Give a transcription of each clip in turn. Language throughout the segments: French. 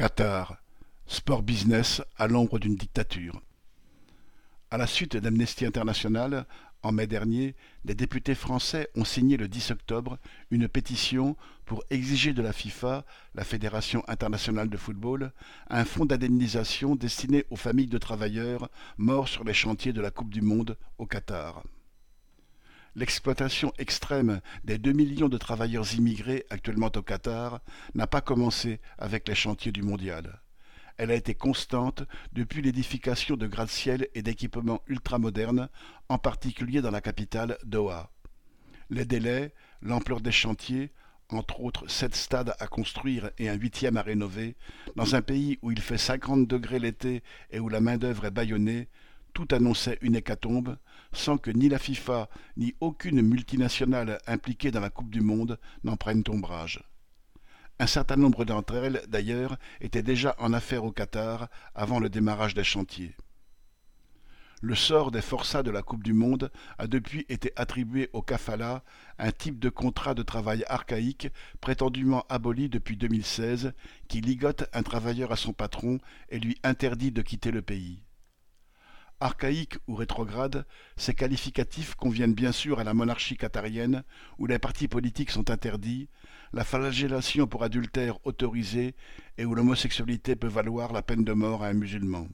Qatar, sport business à l'ombre d'une dictature. À la suite d'Amnesty International, en mai dernier, des députés français ont signé le 10 octobre une pétition pour exiger de la FIFA, la Fédération internationale de football, un fonds d'indemnisation destiné aux familles de travailleurs morts sur les chantiers de la Coupe du Monde au Qatar. L'exploitation extrême des deux millions de travailleurs immigrés actuellement au Qatar n'a pas commencé avec les chantiers du mondial. Elle a été constante depuis l'édification de gratte-ciel et d'équipements ultramodernes, en particulier dans la capitale Doha. Les délais, l'ampleur des chantiers, entre autres sept stades à construire et un huitième à rénover, dans un pays où il fait cinquante degrés l'été et où la main-d'œuvre est bâillonnée, tout annonçait une hécatombe, sans que ni la FIFA ni aucune multinationale impliquée dans la Coupe du Monde n'en prennent ombrage. Un certain nombre d'entre elles, d'ailleurs, étaient déjà en affaires au Qatar avant le démarrage des chantiers. Le sort des forçats de la Coupe du Monde a depuis été attribué au kafala, un type de contrat de travail archaïque prétendument aboli depuis 2016 qui ligote un travailleur à son patron et lui interdit de quitter le pays. Archaïque ou rétrograde, ces qualificatifs conviennent bien sûr à la monarchie qatarienne, où les partis politiques sont interdits, la flagellation pour adultère autorisée et où l'homosexualité peut valoir la peine de mort à un musulman.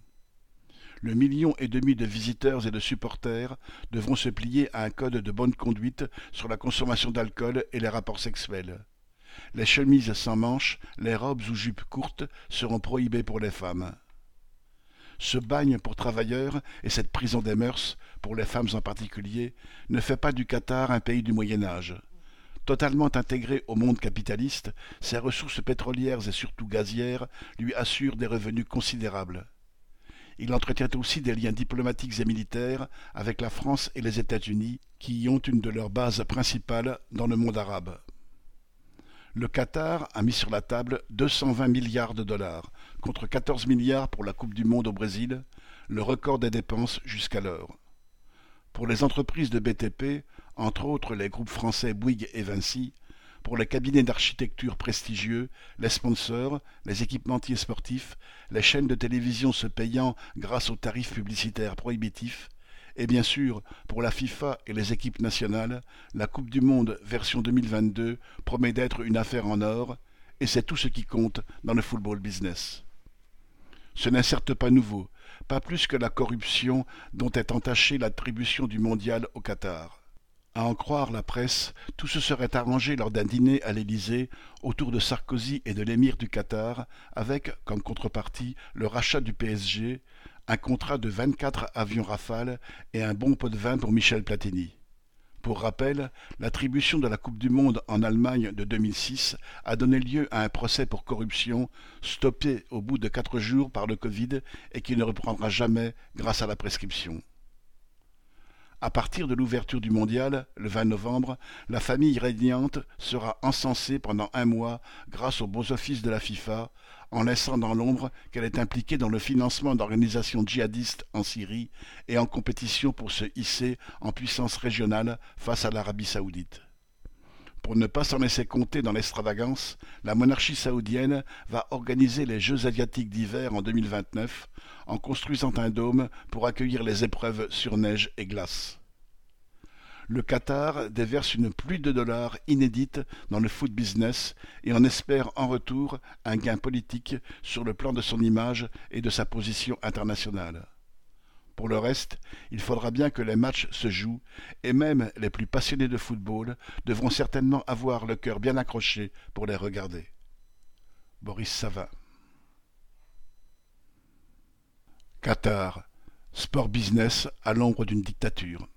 Le million et demi de visiteurs et de supporters devront se plier à un code de bonne conduite sur la consommation d'alcool et les rapports sexuels. Les chemises sans manches, les robes ou jupes courtes seront prohibées pour les femmes ce bagne pour travailleurs et cette prison des mœurs, pour les femmes en particulier, ne fait pas du Qatar un pays du Moyen Âge. Totalement intégré au monde capitaliste, ses ressources pétrolières et surtout gazières lui assurent des revenus considérables. Il entretient aussi des liens diplomatiques et militaires avec la France et les États-Unis, qui y ont une de leurs bases principales dans le monde arabe le Qatar a mis sur la table 220 milliards de dollars, contre 14 milliards pour la Coupe du Monde au Brésil, le record des dépenses jusqu'alors. Pour les entreprises de BTP, entre autres les groupes français Bouygues et Vinci, pour les cabinets d'architecture prestigieux, les sponsors, les équipementiers sportifs, les chaînes de télévision se payant grâce aux tarifs publicitaires prohibitifs, et bien sûr, pour la FIFA et les équipes nationales, la Coupe du Monde version 2022 promet d'être une affaire en or, et c'est tout ce qui compte dans le football business. Ce n'est certes pas nouveau, pas plus que la corruption dont est entachée l'attribution du mondial au Qatar. À en croire la presse, tout se serait arrangé lors d'un dîner à l'Élysée autour de Sarkozy et de l'émir du Qatar, avec, comme contrepartie, le rachat du PSG, un contrat de 24 avions Rafale et un bon pot de vin pour Michel Platini. Pour rappel, l'attribution de la Coupe du Monde en Allemagne de 2006 a donné lieu à un procès pour corruption, stoppé au bout de quatre jours par le Covid et qui ne reprendra jamais grâce à la prescription. À partir de l'ouverture du mondial, le 20 novembre, la famille régnante sera encensée pendant un mois grâce aux beaux offices de la FIFA, en laissant dans l'ombre qu'elle est impliquée dans le financement d'organisations djihadistes en Syrie et en compétition pour se hisser en puissance régionale face à l'Arabie saoudite. Pour ne pas s'en laisser compter dans l'extravagance, la monarchie saoudienne va organiser les Jeux asiatiques d'hiver en 2029 en construisant un dôme pour accueillir les épreuves sur neige et glace. Le Qatar déverse une pluie de dollars inédite dans le foot business et en espère en retour un gain politique sur le plan de son image et de sa position internationale. Pour le reste, il faudra bien que les matchs se jouent, et même les plus passionnés de football devront certainement avoir le cœur bien accroché pour les regarder. Boris Savin Qatar, sport business à l'ombre d'une dictature.